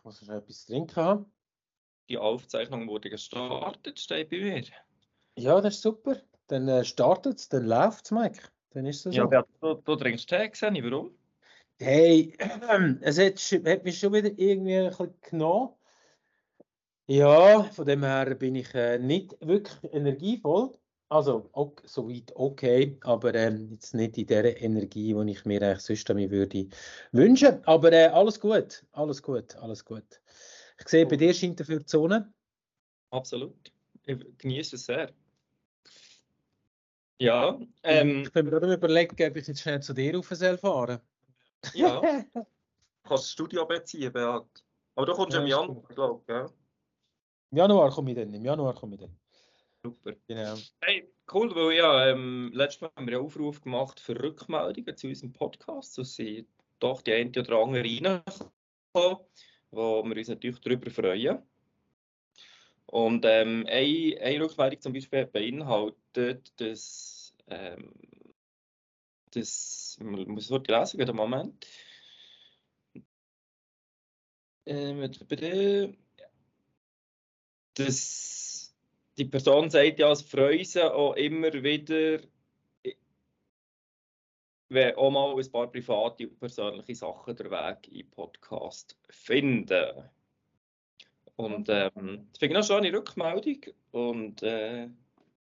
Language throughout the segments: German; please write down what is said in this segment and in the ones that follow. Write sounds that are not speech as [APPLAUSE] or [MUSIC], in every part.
Ich muss schon etwas trinken haben. Die Aufzeichnung wurde gestartet, steht bei mir. Ja, das ist super. Dann äh, startet es, dann läuft es, Mike. Dann ist es so. Ja, du, du trinkst Tee, gesehen, warum? Hey, [CLEARS THROAT] es hat, hat mich schon wieder irgendwie ein bisschen genommen. Ja, von dem her bin ich äh, nicht wirklich energievoll. Also, ok, soweit okay, aber ähm, jetzt nicht in der Energie, die ich mir eigentlich sonst mich würde wünschen. Aber äh, alles gut, alles gut, alles gut. Ich sehe, bei dir scheint dafür die Sonne. Absolut. Ich genieße es sehr. Ja, ähm, Ich bin mir gerade am überlegen, ob ich jetzt schnell zu dir rauf soll fahren ja. Du [LAUGHS] kannst das Studio beziehen, Beat. Aber du kommst Ja, ja, im Januar, glaube ich, gell? Im Januar komme ich dann, im Januar komme ich dann. Super. Genau. Hey, cool, weil ja, ähm, letztes Mal haben wir einen Aufruf gemacht für Rückmeldungen zu unserem Podcast. So sind doch die eine oder andere reingekommen, wo wir uns natürlich darüber freuen. Und ähm, eine, eine Rückmeldung zum Beispiel beinhaltet, dass, ähm, man muss es heute lesen, einen Moment. Ähm, bitte, dass die Person sagt ja, es freut sie auch immer wieder, wenn auch mal ein paar private und persönliche Sachen den Weg in Podcast finden. Und ähm, das finde ich noch eine schöne Rückmeldung. Und äh,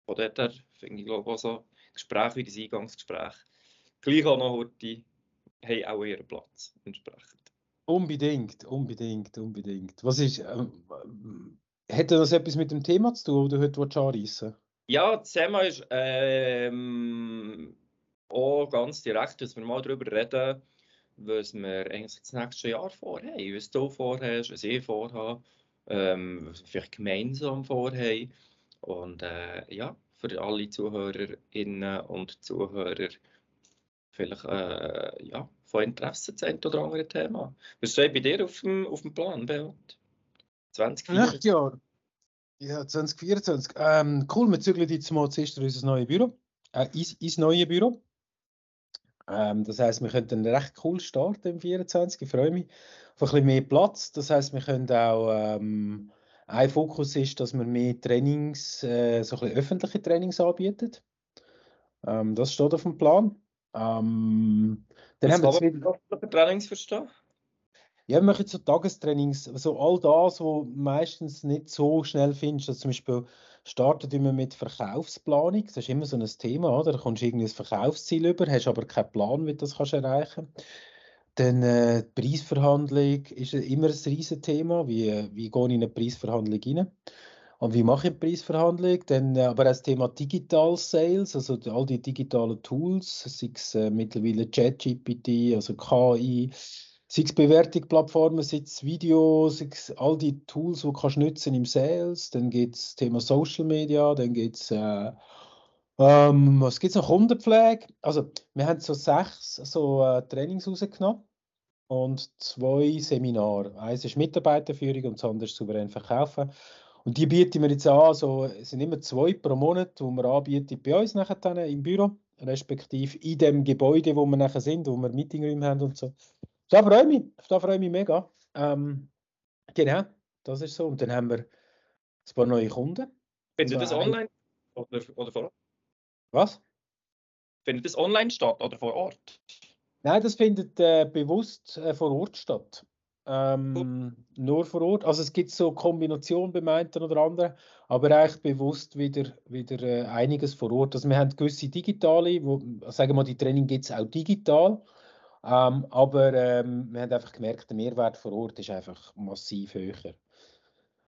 von dort her finde ich, glaube ich, auch so Gespräche wie das Eingangsgespräch gleich auch noch heute haben auch ihren Platz entsprechend. Unbedingt, unbedingt, unbedingt. Was ist, ähm, hätte das etwas mit dem Thema zu tun, oder heute willst du anreissen? Ja, das Thema ist ähm, auch ganz direkt, dass wir mal darüber reden, was wir eigentlich das nächste Jahr vorhaben, was du vorhast, was ich vorhabe, ähm, was wir vielleicht gemeinsam vorhaben. Und äh, ja, für alle Zuhörerinnen und Zuhörer vielleicht äh, ja, von Interesse das ein oder andere Thema. Was steht bei dir auf dem, auf dem Plan, Beat? 2024? Acht Jahre. Ja, 2024. Ähm, cool, wir zügeln jetzt mal zuerst unser neues Büro. Äh, ins, ins neue Büro. Ähm, das heisst, wir können dann recht cool starten im 24. Ich freue mich auf ein bisschen mehr Platz. Das heisst, wir können auch, ähm, ein Fokus ist, dass wir mehr Trainings, äh, so ein bisschen öffentliche Trainings anbieten. Ähm, das steht auf dem Plan. Ähm, dann haben wir Was zwei, Trainings verstehen? Ja, wir machen so Tagestrainings, so all das, wo meistens nicht so schnell findest. Also zum Beispiel startet immer mit Verkaufsplanung. Das ist immer so ein Thema, oder? Da kommst du irgendwie ein Verkaufsziel über, hast aber keinen Plan, wie du das kannst erreichen Dann äh, die Preisverhandlung ist immer ein riesen Thema. Wie, wie gehe ich in eine Preisverhandlung rein? Und wie mache ich eine Preisverhandlung? Dann äh, aber auch das Thema Digital Sales, also all die digitalen Tools, sei es äh, mittlerweile ChatGPT, also KI, sei es Bewertungsplattformen, sei es Video, sei es all die Tools, die du nutzen im Sales. Dann geht es Thema Social Media, dann geht es äh, ähm, was gibt es noch? Kundenpflege. Also wir haben so sechs so, äh, Trainings rausgenommen und zwei Seminare. Eins ist Mitarbeiterführung und das andere ist souverän verkaufen. Und die bieten wir jetzt an, so, es sind immer zwei pro Monat, die wir anbieten bei uns nachher dann im Büro, respektive in dem Gebäude, wo wir nachher sind, wo wir Meetingräume haben und so. Da freue ich mich, da freue ich mich mega. Ähm, genau, das ist so. Und dann haben wir ein paar neue Kunden. Findet das online oder, oder vor Ort? Was? Findet das online statt oder vor Ort? Nein, das findet äh, bewusst äh, vor Ort statt. Ähm, nur vor Ort. Also es gibt so Kombinationen beim einen oder anderen, aber eigentlich bewusst wieder, wieder äh, einiges vor Ort. Also wir haben gewisse digitale, wo, sagen wir mal, die Training gibt es auch digital, ähm, aber ähm, wir haben einfach gemerkt, der Mehrwert vor Ort ist einfach massiv höher.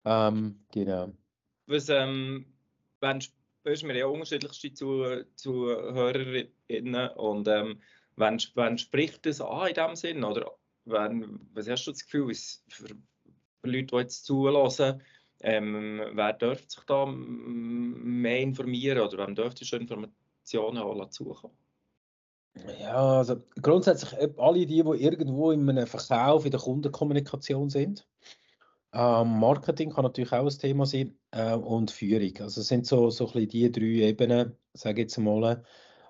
Ähm, genau. Was, ähm, wenn, wir ja unterschiedlichste zu, Zuhörerinnen und ähm, wenn, wenn spricht das an in dem Sinn? Oder wenn, was hast du das Gefühl, was für, Leute, die jetzt zulassen, ähm, wer dürfte sich da mehr informieren oder wem dürfte schon Informationen auch zukommen? Ja, also grundsätzlich äh, alle die, die irgendwo in einem Verkauf, in der Kundenkommunikation sind. Ähm, Marketing kann natürlich auch ein Thema sein äh, und Führung. Also es sind so, so ein bisschen die drei Ebenen, sage ich jetzt mal.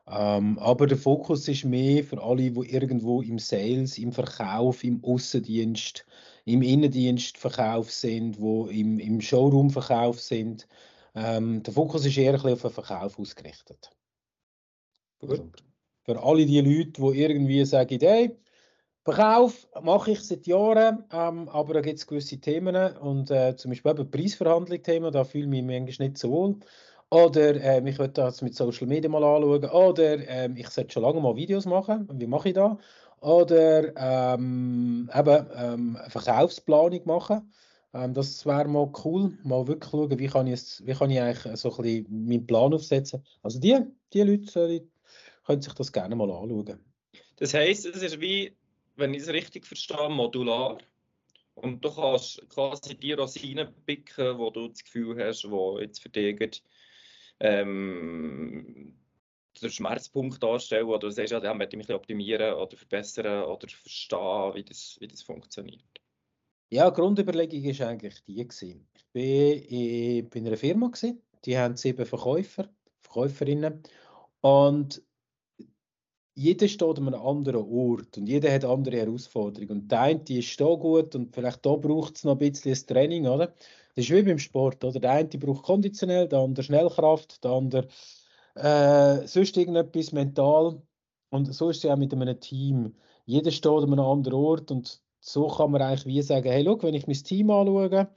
Ähm, aber der Fokus ist mehr für alle, die irgendwo im Sales, im Verkauf, im Außendienst, im Innendienstverkauf sind, wo im, im Showroom-Verkauf sind. Ähm, der Fokus ist eher ein bisschen auf den Verkauf ausgerichtet. Also, für alle die Leute, die irgendwie sagen, hey, Verkauf mache ich seit Jahren, ähm, aber da gibt es gewisse Themen und äh, zum Beispiel eben Preisverhandlung-Thema, da fühle ich mich manchmal nicht so wohl. Oder äh, ich möchte das mit Social Media mal anschauen. Oder äh, ich sollte schon lange mal Videos machen. Wie mache ich das? Oder ähm, eben ähm, Verkaufsplanung machen. Ähm, das wäre mal cool. Mal wirklich schauen, wie kann ich, wie kann ich eigentlich so ein bisschen meinen Plan aufsetzen. Also die, die Leute die können sich das gerne mal anschauen. Das heisst, es ist wie wenn ich es richtig verstehe, modular. Und du kannst quasi die Rosinen picken, wo du das Gefühl hast, wo jetzt für dich ähm, den Schmerzpunkt darstellen, oder du sagst, ja, den möchte ich mich optimieren oder verbessern oder verstehen, wie das, wie das funktioniert. Ja, die Grundüberlegung war eigentlich die. Gewesen. Ich war bei einer Firma, gewesen, die haben sieben Verkäufer, Verkäuferinnen und jeder steht an einem anderen Ort und jeder hat andere Herausforderungen. Und der eine ist da gut und vielleicht da braucht es noch ein bisschen ein Training, oder? Das ist wie beim Sport, oder? Der eine braucht konditionell, der andere Schnellkraft, der andere äh, sonst irgendetwas mental. Und so ist es ja auch mit einem Team. Jeder steht an einem anderen Ort und so kann man eigentlich wie sagen, hey, schau, wenn ich mein Team anschaue,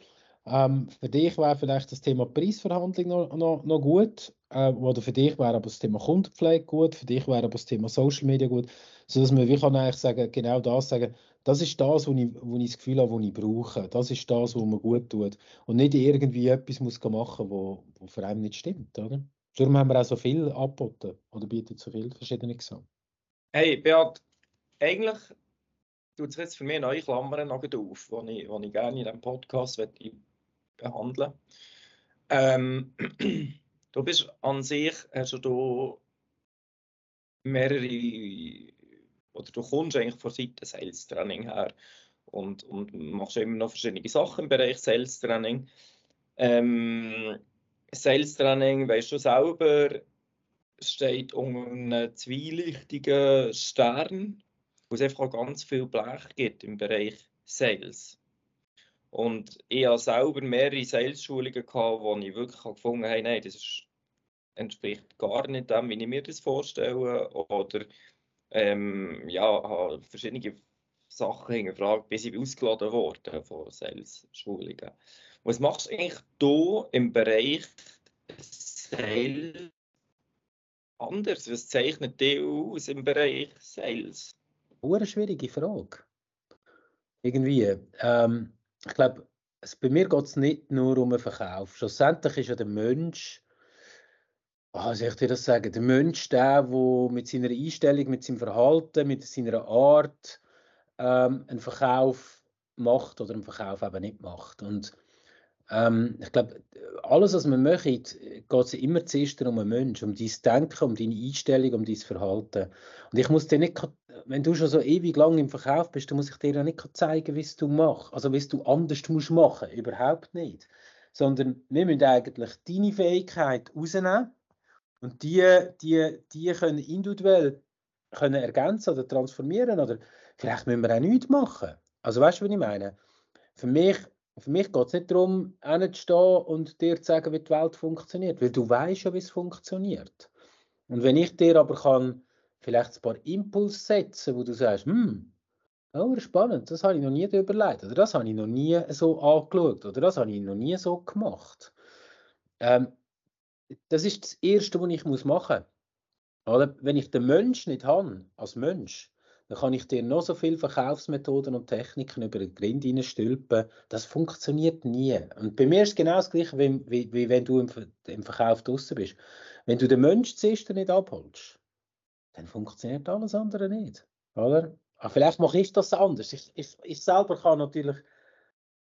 ähm, für dich wäre vielleicht das Thema Preisverhandlung noch, noch, noch gut, äh, oder für dich wäre aber das Thema Kundenpflege gut, für dich wäre aber das Thema Social Media gut, sodass man wie kann eigentlich sagen, genau das sagen, das ist das, wo ich, wo ich das Gefühl habe, was ich brauche, das ist das, was mir gut tut und nicht irgendwie etwas muss machen, wo, wo für einen nicht stimmt, oder? Darum haben wir auch so viel angeboten oder bieten so viele verschiedene Sachen. Hey, Beat, eigentlich tut sich jetzt für mich neue Klammern auf, die ich, ich gerne in diesem Podcast behandeln. Ähm, [CLEARS THROAT] du bist an sich, hast du mehrere, oder du kommst eigentlich von Seite Sales Training her und, und machst immer noch verschiedene Sachen im Bereich Sales Training. Ähm, Sales Training, weißt du selber, steht unter einem zwielichtigen Stern, wo es einfach ganz viel Blech gibt im Bereich Sales. Und ich habe selber mehrere Sales-Schulungen gehabt, wo ich wirklich gefunden habe, nein, das ist, entspricht gar nicht dem, wie ich mir das vorstelle. Oder ähm, ja, habe verschiedene Sachen gefragt, bis ich ausgeladen wurde von Sales-Schulungen. Was machst du eigentlich hier im Bereich Sales anders? Was zeichnet dich aus im Bereich Sales? Eine schwierige Frage. Irgendwie. Ähm, ich glaube, bei mir geht es nicht nur um den Verkauf. Schlussendlich ist ja der Mensch, soll ich dir das sagen, der Mensch der, der mit seiner Einstellung, mit seinem Verhalten, mit seiner Art ähm, einen Verkauf macht oder einen Verkauf eben nicht macht. Und ähm, ich glaube, alles, was man möchte, geht es immer zuerst um einen Menschen, um dein Denken, um deine Einstellung, um dein Verhalten. Und ich muss dir nicht, wenn du schon so ewig lang im Verkauf bist, dann muss ich dir ja nicht zeigen, wie du machst, also wie du anders musst machen, überhaupt nicht. Sondern wir müssen eigentlich deine Fähigkeit rausnehmen und die, die, die können individuell können ergänzen oder transformieren oder vielleicht müssen wir auch nichts machen. Also weißt du, was ich meine? Für mich für mich geht es nicht darum, hinzustehen und dir zu sagen, wie die Welt funktioniert, weil du weißt ja, wie es funktioniert. Und wenn ich dir aber kann vielleicht ein paar Impulse setzen, wo du sagst, hm, oh, spannend, das habe ich noch nie überlegt, oder das habe ich noch nie so angeschaut, oder das habe ich noch nie so gemacht. Ähm, das ist das Erste, was ich machen muss. Wenn ich den Mensch nicht habe, als Mensch, dann kann ich dir noch so viele Verkaufsmethoden und Techniken über den Grind stülpen. Das funktioniert nie. Und bei mir ist es genau das Gleiche, wie, wie, wie wenn du im, im Verkauf draußen bist. Wenn du den Menschen zuerst nicht abholst, dann funktioniert alles andere nicht. Oder? Aber vielleicht mache ich das anders. Ich, ich, ich selber kann natürlich,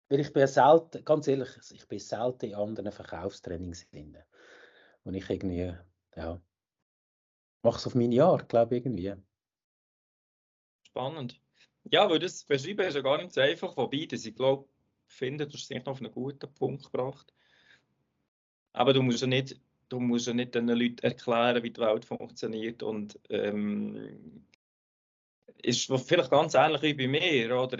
weil ich bin selten, ganz ehrlich, ich bin selten in anderen Verkaufstrainings drin. Und ich irgendwie, ja, mache es auf meine Art, glaube ich, irgendwie. Spannend. Ja, weil das beschreiben ist ja gar nicht so einfach, wobei das, ich glaube, finde, du hast es noch auf einen guten Punkt gebracht. Aber du musst ja nicht, du musst ja nicht den Leuten erklären, wie die Welt funktioniert und ähm, ist vielleicht ganz ähnlich wie bei mir, oder?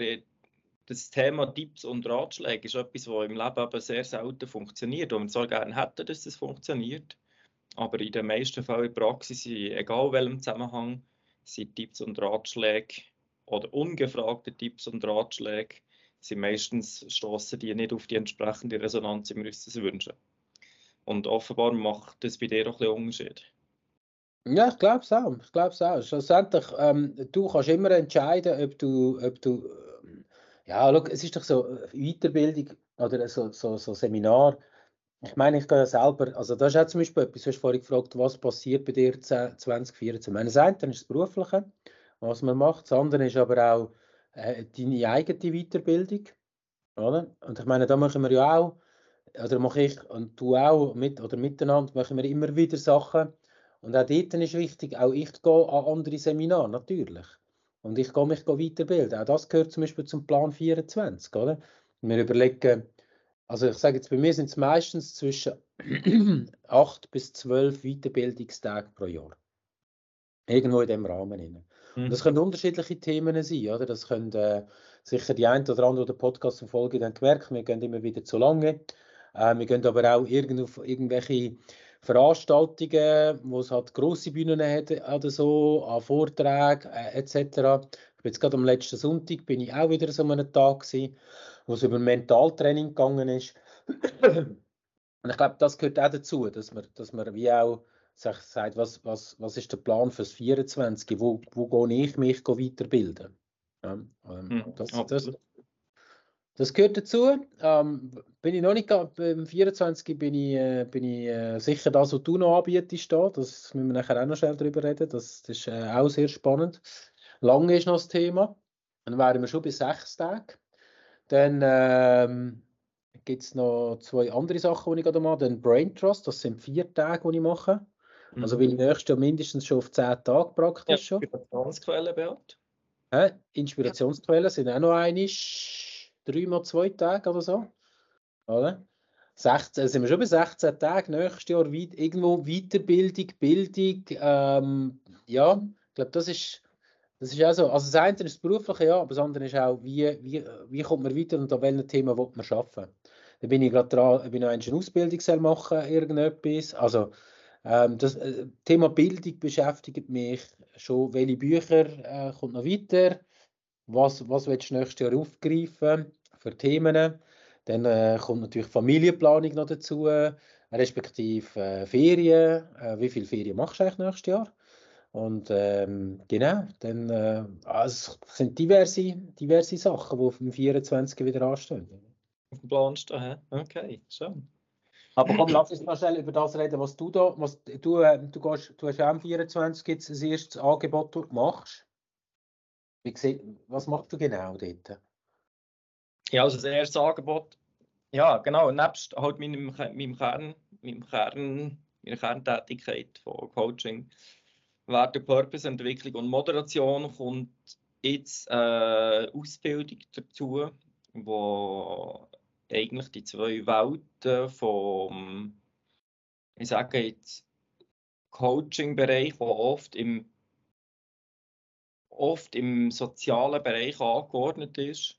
Das Thema Tipps und Ratschläge ist etwas, was im Leben eben sehr selten funktioniert, wo wir zwar gerne hätten, dass das funktioniert, aber in den meisten Fällen in der Praxis, egal welchem Zusammenhang, sind Tipps und Ratschläge oder ungefragte Tipps und Ratschläge sind meistens stoßen die nicht auf die entsprechende Resonanz, wie wir uns das wünschen. Und offenbar macht das bei dir auch ein bisschen Unterschied. Ja, ich glaube es auch. Ich glaube es auch. Schlussendlich, ähm, du kannst immer entscheiden, ob du, ob du ja, schau, es ist doch so Weiterbildung oder so, so, so Seminar. Ich meine, ich gehe ja selber, also das ist auch zum Beispiel etwas, du hast vorhin gefragt, was passiert bei dir 2024. Meine das eine ist das Berufliche, was man macht, das andere ist aber auch äh, deine eigene Weiterbildung. Oder? Und ich meine, da machen wir ja auch, oder mache ich und du auch mit oder miteinander, machen wir immer wieder Sachen. Und auch dort ist wichtig, auch ich gehe an andere Seminare, natürlich. Und ich gehe mich weiterbilden. Auch das gehört zum Beispiel zum Plan 24, oder? Wir überlegen, also ich sage jetzt, bei mir sind es meistens zwischen [CLEARS THROAT] 8 bis 12 Weiterbildungstage pro Jahr. Irgendwo in dem Rahmen. Mhm. Das können unterschiedliche Themen sein, oder? Das können äh, sicher die ein oder andere Podcast verfolgen, dann gemerkt, wir gehen immer wieder zu lange. Äh, wir gehen aber auch irgendwo auf irgendwelche Veranstaltungen, wo es halt grosse Bühnen hat oder so, an Vorträgen äh, etc. Ich bin jetzt gerade am letzten Sonntag bin ich auch wieder so einem Tag gewesen, wo es über Mentaltraining gegangen ist. [CLEARS THROAT] Und ich glaube, das gehört auch dazu, dass man, dass man wie auch sagt, was, was, was ist der Plan fürs 24? Wo, wo gehe ich mich weiterbilden? Ja, ähm, hm, das, das, das gehört dazu. Ähm, bin ich noch nicht beim 24 bin ich, äh, bin ich äh, sicher das, was du noch anbietest. Da. Das müssen wir nachher auch noch schnell darüber reden. Das, das ist äh, auch sehr spannend. Lange ist noch das Thema. Dann wären wir schon bei sechs Tagen. Dann ähm, gibt es noch zwei andere Sachen, die ich gerade mache. Dann Brain Trust, das sind vier Tage, die ich mache. Also mhm. bin ich nächstes Jahr mindestens schon auf zehn Tage praktisch ja, Inspirationsquellen, Beat? Inspirationsquellen sind auch noch eine dreimal zwei Tage oder so. Oder? 16, sind wir schon bei 16 Tagen, nächstes Jahr weit, irgendwo Weiterbildung, Bildung. Ähm, ja, ich glaube, das ist, das ist auch so. Also das eine ist das Berufliche, ja, aber das andere ist auch, wie, wie, wie kommt man weiter und an welchem Thema will man arbeiten. Da bin ich gerade dran, bin noch eine Ausbildung machen, irgendetwas. Also ähm, das äh, Thema Bildung beschäftigt mich schon. Welche Bücher äh, kommt noch weiter? Was, was willst du nächstes Jahr aufgreifen? Für Themen. Dann äh, kommt natürlich Familienplanung noch dazu, respektive äh, Ferien. Äh, wie viele Ferien machst du eigentlich nächstes Jahr? Und ähm, genau, dann äh, also es sind diverse, diverse Sachen, die auf dem 24. wieder anstehen. Auf dem Plan stehen, okay, schön. Aber komm, lass uns mal schnell über das reden, was du da, was du, äh, du, gehst, du hast ja am 24 jetzt das erste Angebot, das du machst. Wie, was machst du genau dort? Ja, also das erste Angebot, ja genau, nebst halt meinem, meinem Kern, meinem Kern, meiner Kerntätigkeit von Coaching, Werte, Purpose-Entwicklung und Moderation kommt jetzt äh, Ausbildung dazu, wo eigentlich die zwei Welten vom, ich sage jetzt, Coaching-Bereich, wo oft im, oft im sozialen Bereich angeordnet ist,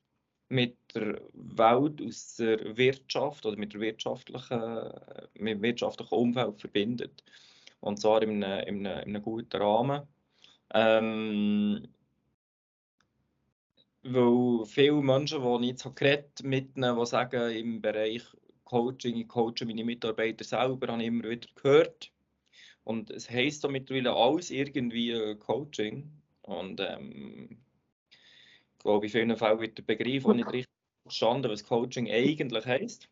mit der Welt aus der Wirtschaft oder mit, der wirtschaftlichen, mit dem wirtschaftlichen Umfeld verbindet. Und zwar in einem, in einem, in einem guten Rahmen. Ähm, weil viele Menschen, die ich jetzt geredet mit ihnen, die sagen, im Bereich Coaching, ich coache meine Mitarbeiter selber, habe ich immer wieder gehört. Und es heisst mittlerweile alles irgendwie Coaching. Und ähm, ich glaube, in vielen Fällen wird der Begriff auch nicht richtig verstanden, was Coaching eigentlich heisst.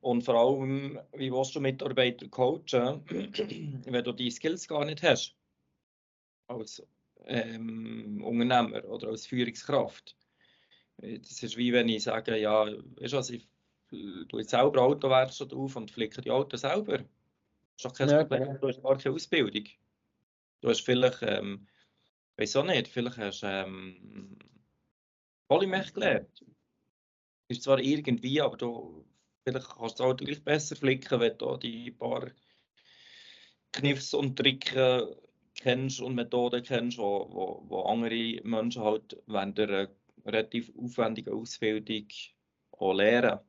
Und vor allem, wie willst du Mitarbeiter coachen, [CLEARS THROAT] wenn du die Skills gar nicht hast? Als ähm, Unternehmer oder als Führungskraft. Das ist wie wenn ich sage, ja, weißt du was, ich tue jetzt selber Autowerkstatt auf und flicke die Autos selber. Das ist doch kein ja, Problem, du hast gar keine Ausbildung. Du hast vielleicht ähm, auch nicht, vielleicht hast du ähm, Polymech gelernt. Ist zwar irgendwie, aber du, vielleicht kannst du es auch gleich besser flicken, wenn du die paar Kniffs und Tricken kennst und Methoden kennst, wo, wo, wo andere Menschen halt während der relativ aufwendigen Ausbildung auch lernen.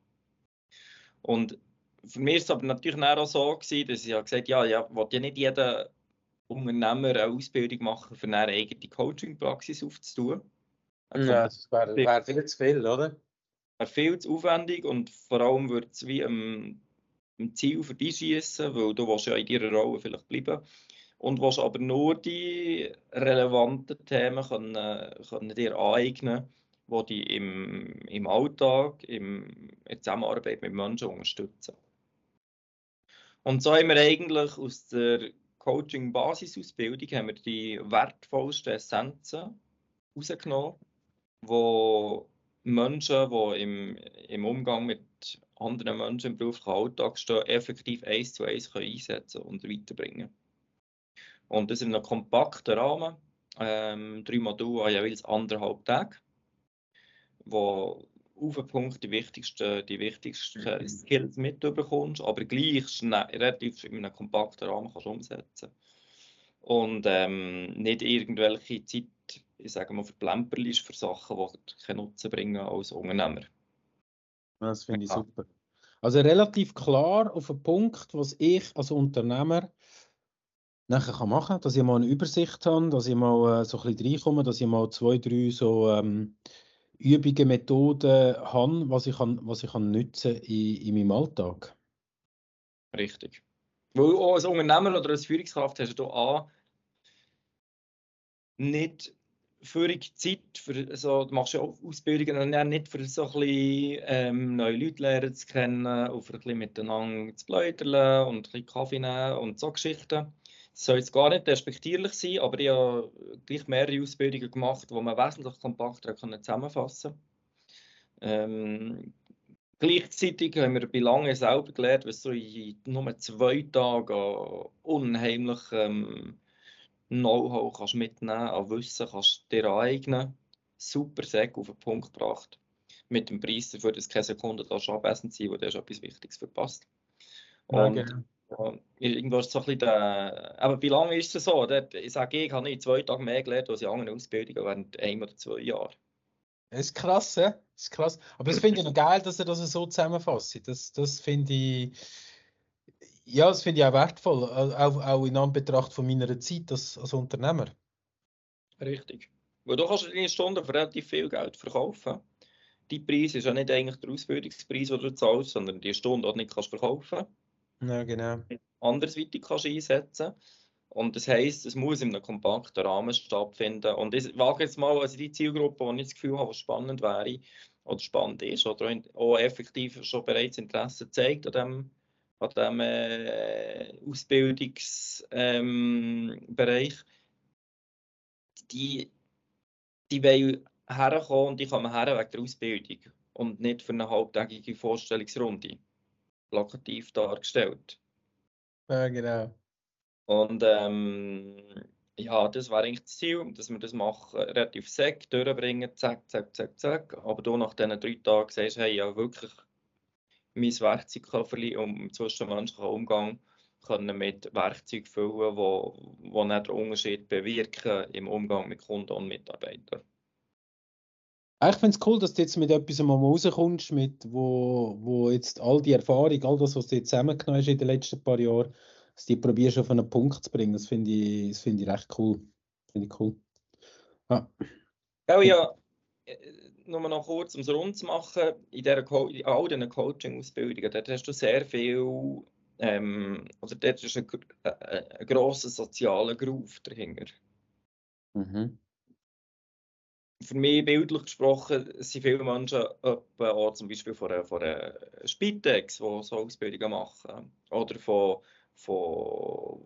Und für mich ist es aber natürlich auch so gewesen, dass ich gesagt ja, ja, will ja nicht jeder Unternehmer eine Ausbildung machen, für eine eigene Coaching-Praxis aufzutun. Ja, das wäre wär viel zu viel, oder? Wäre viel zu aufwendig und vor allem würde es wie am, am Ziel für dich schießen, weil du willst ja in deiner Rolle vielleicht bleiben und willst aber nur die relevanten Themen können, können dir aneignen, die dich im, im Alltag, im, in der Zusammenarbeit mit Menschen unterstützen. Und so haben wir eigentlich aus der Coaching-Basisausbildung haben wir die wertvollsten Essenzen rausgenommen, wo Menschen, die im, im Umgang mit anderen Menschen im beruflichen Alltag stehen, effektiv eins zu eins einsetzen und weiterbringen. Und das in einem kompakten Rahmen, ähm, drei Module an jeweils anderthalb Tage, wo auf den Punkt die wichtigsten, die wichtigsten mhm. Skills mitbekommst, aber gleich schnell, relativ in einem kompakten Rahmen kannst umsetzen. Und ähm, nicht irgendwelche Zeit, ich sage mal, verplemperlich für Sachen, die keinen Nutzen bringen als Unternehmer. Das finde ich ja. super. Also relativ klar auf den Punkt, was ich als Unternehmer nachher kann machen kann, dass ich mal eine Übersicht habe, dass ich mal äh, so ein bisschen reinkomme, dass ich mal zwei, drei so ähm, Übungen, Methoden habe, was ich, kann, was ich kann nutzen in, in meinem Alltag. Richtig. Weil auch als Unternehmer oder als Führungskraft hast du A, nicht völlig Zeit für so, du machst ja auch Ausbildungen und nicht für so ein bisschen ähm, neue Leute lernen zu kennen, und für ein bisschen miteinander zu bläudern und ein bisschen Kaffee nehmen und so Geschichten soll jetzt gar nicht respektierlich sein, aber ich habe gleich mehrere Ausbildungen gemacht, wo man wesentlich kompakter zusammenfassen kann. Ähm, gleichzeitig haben wir bei Lange selber gelernt, was du in nur zwei Tagen unheimlich ähm, Know-how kannst mitnehmen an Wissen kannst dir aneignen. Super Säck auf den Punkt gebracht. Mit dem Preis dafür, dass keine Sekunde da abwesend sein, wo du etwas Wichtiges verpasst. Und ja, irgendwo ist so ein bisschen der, aber wie lange ist es so? Dort, ich sage, ich habe in zwei Tagen mehr gelernt als in anderen Ausbildungen während einem oder zwei Jahren. Das ist krass, ja? Das ist krass. Aber das finde ich noch geil, dass er das so zusammenfasst. Das, das finde ich, ja, das finde ich auch wertvoll, auch, auch in Anbetracht von meiner Zeit als, als Unternehmer. Richtig. Weil du kannst deine Stunden für relativ viel Geld verkaufen. Die Preis ist ja nicht eigentlich der Ausbildungspreis, den du zahlst, sondern die Stunde, die du nicht kannst verkaufen kannst. Ja, genau. Andersweitig kannst du einsetzen. Und das heisst, es muss in einem kompakten Rahmen stattfinden. Und ich wage jetzt mal, also die Zielgruppe, die ich das Gefühl habe, was spannend wäre oder spannend ist oder auch effektiv schon bereits Interesse zeigt an dem, an dem äh, Ausbildungsbereich, ähm, die, die wollen herkommen und die kommen her wegen der Ausbildung und nicht für eine halbtägige Vorstellungsrunde plakativ dargestellt. Ja, genau. Und ähm, ja, das war eigentlich das Ziel, dass wir das machen, relativ sec durchbringen, zack, zack, zack, zack. Aber du nach diesen drei Tagen sagst, hey, ja wirklich mein Werkzeugkofferli, um zwischenmenschlichen Umgang können mit Werkzeugen füllen, wo, wo nicht den Unterschied bewirken im Umgang mit Kunden und Mitarbeitern. Ich finde es cool, dass du jetzt mit etwas mal rauskommst, mit, wo, wo jetzt all die Erfahrung, all das, was du jetzt zusammengenommen hast in den letzten paar Jahren, dass du die probierst auf einen Punkt zu bringen. Das finde ich, das find ich recht cool. Finde ich cool. Ja. Ja, ja, äh, nur noch kurz, um es rund zu machen, in, der in all diesen Coaching-Ausbildungen, dort hast du sehr viel, ähm, also dort ist ein, ein, ein grosser sozialer Groove dahinter. Mhm für mich bildlich gesprochen sind viele Menschen auch zum Beispiel von einer, von einer Spitex, die so Ausbildungen machen. Oder von, von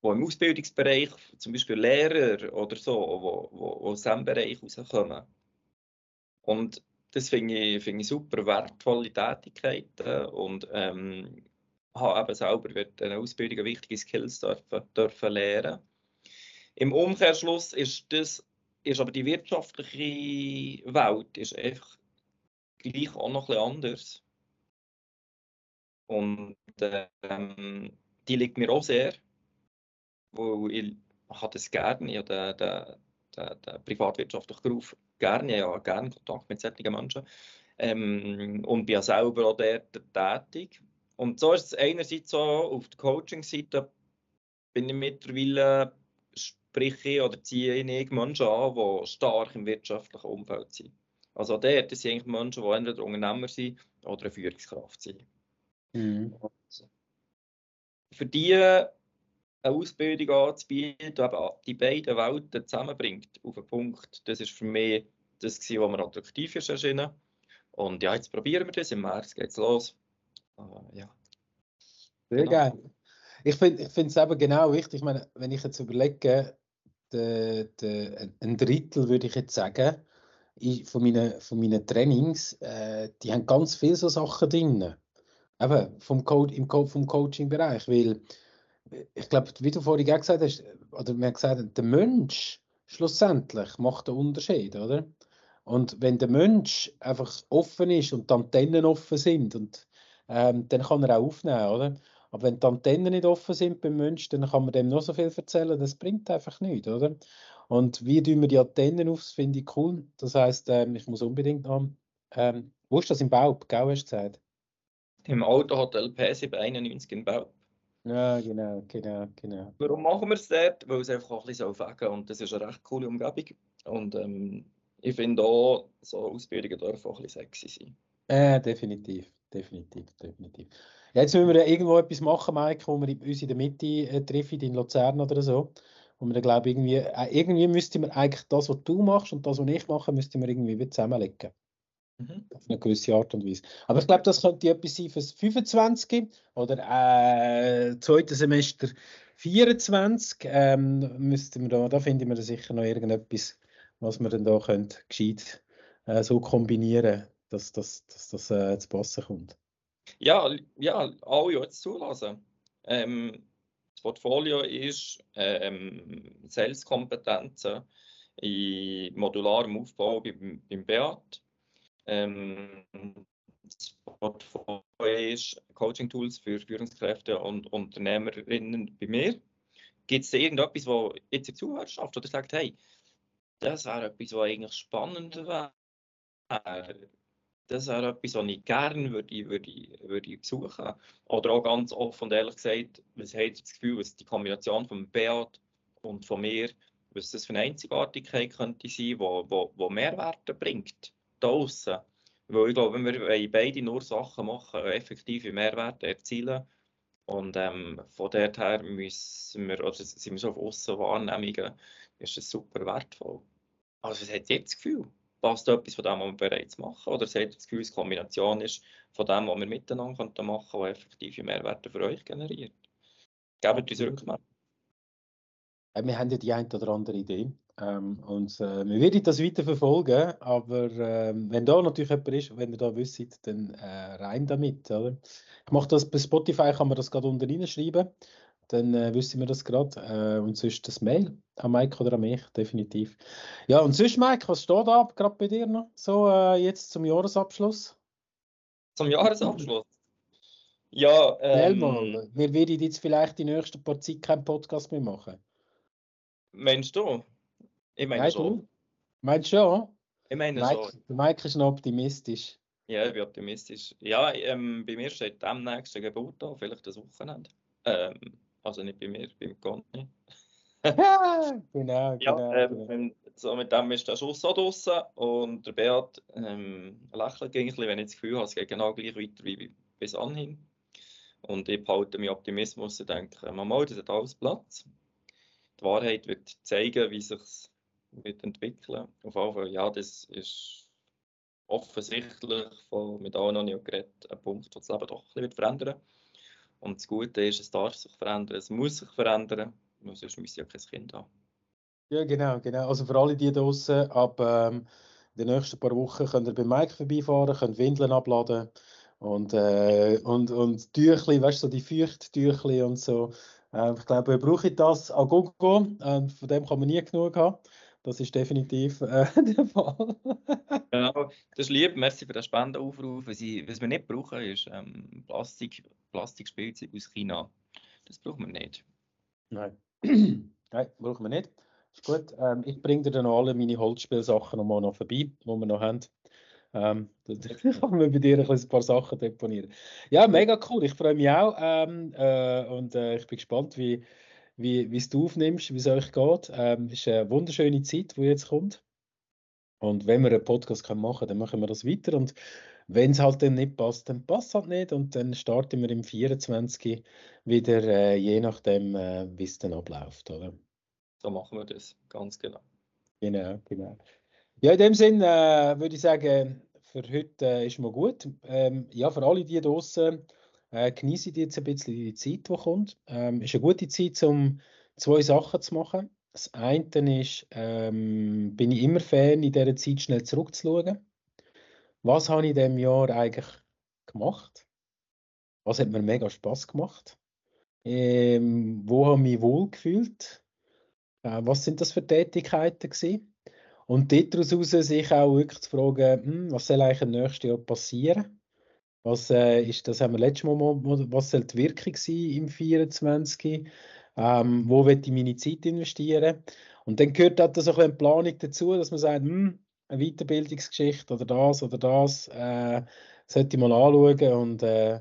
wo im Ausbildungsbereich, zum Beispiel Lehrer oder so, wo, wo, wo aus diesem Bereich rauskommen. Und das finde ich, find ich super wertvolle Tätigkeiten und ähm, habe eben selber während dieser Ausbildung wichtige Skills dürfen, dürfen lernen. Im Umkehrschluss ist das ist aber die wirtschaftliche Welt ist einfach gleich auch noch ein anders. Und ähm, die liegt mir auch sehr, weil ich habe das gerne, ich habe den, den, den, den privatwirtschaftlichen Beruf gerne, ja, gerne Kontakt mit solchen Menschen. Ähm, und bin ja selber auch dort tätig. Und so ist es einerseits so, auf der Coaching-Seite bin ich mittlerweile, spreche oder ziehe ich Menschen an, die stark im wirtschaftlichen Umfeld sind. Also dort sind eigentlich Menschen, die entweder Unternehmer sind oder eine Führungskraft sind. Mhm. Für die eine Ausbildung anzubieten, die die beiden Welten zusammenbringt, auf einen Punkt, das ist für mich das, was mir attraktiv ist erschienen. Und ja, jetzt probieren wir das. Im März geht es los. Uh, ja. Sehr genau. geil. Ich finde es eben genau wichtig. Ich meine, wenn ich jetzt überlege, de, de, ein Drittel würde ich jetzt sagen, von meinen, von meinen Trainings, äh, die haben ganz viele so Sachen drin. Eben vom, Code, im Co vom Coaching-Bereich. Weil ich glaube, wie du vorhin gesagt hast, oder wir haben gesagt, der Mensch schlussendlich macht den Unterschied, oder? Und wenn der Mensch einfach offen ist und die Antennen offen sind, und, ähm, dann kann er auch aufnehmen, oder? Aber wenn die Antennen nicht offen sind beim Mensch, dann kann man dem noch so viel erzählen, das bringt einfach nichts, oder? Und wie tun wir die Antennen auf, das finde ich cool. Das heisst, ähm, ich muss unbedingt noch, ähm, wo ist das im Bau? Gau hast du gesagt? Im Autohotel P791 in Bau. Ja, genau, genau, genau. Warum machen wir es dort? Weil es einfach auch ein bisschen so und das ist eine recht coole Umgebung. Und ähm, ich finde auch, so Ausbildungen dürfen auch ein bisschen sexy sein. Äh, definitiv, definitiv, definitiv. Jetzt müssen wir irgendwo etwas machen, Mike, wo wir uns in der Mitte äh, treffen, in Luzern oder so. Und wir glaube irgendwie, äh, irgendwie müsste man eigentlich das, was du machst und das, was ich mache, müsste man irgendwie zusammenlegen. Mhm. Auf eine gewisse Art und Weise. Aber ich glaube, das könnte etwas sein fürs 25 oder äh, zweite Semester 24. Ähm, müssten wir da, da finden wir da sicher noch irgendetwas was wir dann da können, gescheit äh, so kombinieren, dass, dass, dass das äh, zu passen kommt. Ja, ja, alle jetzt zulassen. Ähm, das Portfolio ist ähm, Sales-Kompetenzen in modularem Aufbau beim, beim Beat. Ähm, das Portfolio ist Coaching-Tools für Führungskräfte und Unternehmerinnen bei mir. Gibt es irgendetwas, wo jetzt die Zuhörerschaft oder sagt, hey, das wäre etwas, was eigentlich spannend wäre. Das wäre etwas, was ich gerne würde, würde, würde besuchen Oder auch ganz offen und ehrlich gesagt, was ihr das Gefühl, was die Kombination von Beat und von mir, was das für eine Einzigartigkeit könnte sein, wo, wo, wo Mehrwerte bringt, da. Weil ich glaube, wir beide nur Sachen machen, effektive Mehrwerte erzielen. Und ähm, von dort her müssen wir, oder sind wir so auf Aussenwahrnehmungen, ist das super wertvoll. Also, was hat ihr das Gefühl? Passt etwas von dem, was wir bereits machen? Oder seht ihr das Gefühl, es Kombination ist von dem, was wir miteinander machen können, was effektive Mehrwerte für euch generiert? Gebt uns Rückmeldung. Wir haben ja die eine oder andere Idee. Ähm, und äh, wir werden das weiter verfolgen, aber äh, wenn da natürlich jemand ist, wenn ihr da wisst, dann äh, rein damit. Oder? Ich mache das bei Spotify, kann man das gerade unten reinschreiben dann äh, wissen wir das gerade. Äh, und sonst das Mail an Mike oder an mich, definitiv. Ja, und sonst, Mike, was steht da gerade bei dir noch so äh, jetzt zum Jahresabschluss? Zum Jahresabschluss? Ja, ähm, mal, wir werden jetzt vielleicht die nächsten paar Zeit keinen Podcast mehr machen. Meinst du? Ich meine Nein, schon. Du? Meinst du schon? Ich meine Mike, schon. Mike ist noch optimistisch. Ja, ich bin optimistisch. Ja, ähm, bei mir steht am nächsten Geburt an, vielleicht das Wochenende. Ähm, also nicht bei mir, beim Conny. [LAUGHS] genau, [LAUGHS] ja, genau, ähm, genau. So mit dem ist der Schuss auch draußen und der Beat ähm, lächelt ein bisschen, wenn ich das Gefühl habe, es geht genau gleich weiter wie bis anhin. Und ich behalte meinen Optimismus und denke, mal, das hat alles Platz. Die Wahrheit wird zeigen, wie sich wird entwickeln. Auf jeden Fall, ja, das ist offensichtlich von, mit allen noch nicht geredet, ein Punkt, der das Leben doch ein bisschen verändern wird. Und das Gute ist, es darf sich verändern, es muss sich verändern, sonst müssen ja kein Kind haben. Ja, genau, genau. Also für alle die draußen, ab ähm, den nächsten paar Wochen könnt ihr bei Mike vorbeifahren, könnt Windeln abladen und, äh, und, und Tüchli, weißt du, so die Feuchttüchli und so. Äh, ich glaube, ihr braucht das Agogo, äh, von dem kann man nie genug haben. Das ist definitiv äh, [LAUGHS] der Fall. genau, das ist lieb. Merci für den Spendenaufruf. Was, ich, was wir nicht brauchen, ist ähm, Plastik, Plastikspielzeug aus China. Das brauchen wir nicht. Nein. [CLEARS THROAT] Nein, brauchen wir nicht. Ist gut. Ähm, ich bringe dir dann alle meine Holzspielsachen nochmal noch vorbei, die wir noch haben. Ähm, dann [LAUGHS] kann man bei dir ein, ein paar Sachen deponieren. Ja, mega cool. Ich freue mich auch. Ähm, äh, und äh, ich bin gespannt, wie, wie, wie du aufnimmst, wie es euch geht. Ähm, es ist eine wunderschöne Zeit, die jetzt kommt. Und wenn wir einen Podcast machen können, dann machen wir das weiter. Und wenn es halt dann nicht passt, dann passt es halt nicht. Und dann starten wir im 24 wieder, äh, je nachdem, äh, wie es dann abläuft. Oder? So machen wir das, ganz genau. Genau, genau. Ja, in dem Sinn äh, würde ich sagen, für heute äh, ist mal gut. Ähm, ja, für alle die draußen äh, genießen jetzt ein bisschen die Zeit, die kommt. Ähm, ist eine gute Zeit, um zwei Sachen zu machen. Das eine ist, ähm, bin ich immer Fan, in dieser Zeit schnell zurückzuschauen. Was habe ich in diesem Jahr eigentlich gemacht? Was hat mir mega Spaß gemacht? Ähm, wo habe ich mich wohl gefühlt? Äh, was sind das für Tätigkeiten gewesen? Und daraus sich auch wirklich zu fragen, hm, was soll eigentlich im nächsten Jahr passieren? Was äh, ist, das haben wir letztes Mal, was soll die Wirkung sein im 24? Ähm, wo will ich meine Zeit investieren? Und dann gehört auch so eine Planung dazu, dass man sagt, hm, eine Weiterbildungsgeschichte oder das oder das äh, sollte ich mal anschauen. Und äh,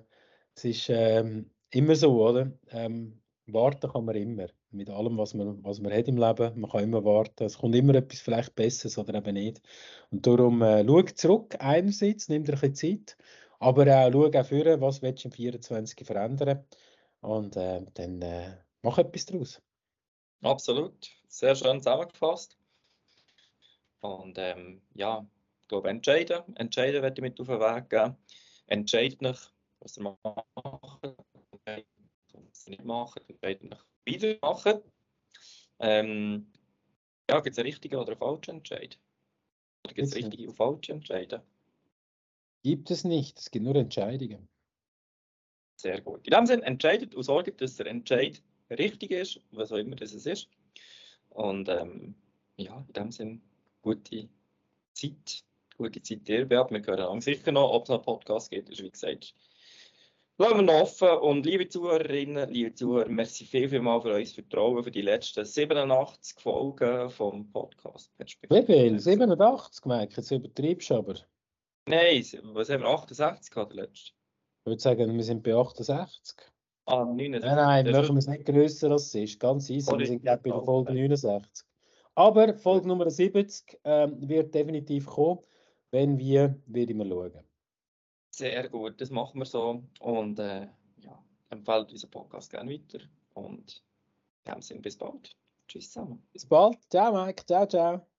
es ist äh, immer so, oder? Ähm, warten kann man immer. Mit allem, was man, was man hat im Leben. Man kann immer warten. Es kommt immer etwas vielleicht Besseres oder eben nicht. Und darum äh, schau zurück einerseits, nimm dir ein bisschen Zeit, aber auch schau auch vor, was willst du im 24 verändern. Und äh, dann äh, mach etwas daraus. Absolut. Sehr schön zusammengefasst. Und ähm, ja, ich glaube, entscheiden. Entscheiden werde ich mit auf den Weg geben. Entscheidet nicht, was ihr macht es nicht machen, dann beide wieder machen. Ähm, ja, gibt es einen richtigen oder einen falschen Entscheid? Oder gibt es richtige und falsche Entscheide? Gibt es nicht, es gibt nur Entscheidungen. Sehr gut. In dem Sinne, entscheidet und sorgt, dass der Entscheid richtig ist, was auch immer das ist. Und ähm, ja, in dem Sinne, gute Zeit, gute Zeit dir, Beat. Wir hören sicher noch, ob es noch einen Podcast gibt, ist wie gesagt Bleiben wir noch offen und liebe Zuhörerinnen, liebe Zuhörer, merci viel, viel mal für euer Vertrauen für die letzten 87 Folgen vom Podcast. Wie viel? 87, merke jetzt übertreibst du aber. Nein, was haben wir, 68 gehabt, der letzte? Ich würde sagen, wir sind bei 68. Ah, 69. Nein, nein, wir machen es nicht grösser als es ist. Ganz easy, wir sind bei der Folge 69. Aber Folge Nummer 70 ähm, wird definitiv kommen. Wenn wir, werden wir schauen. Sehr gut, das machen wir so. Und äh, ja, empfehlt unseren Podcast gerne weiter. Und in dem Sinne, bis bald. Tschüss zusammen. Bis bald. Ciao, Mike. Ciao, ciao.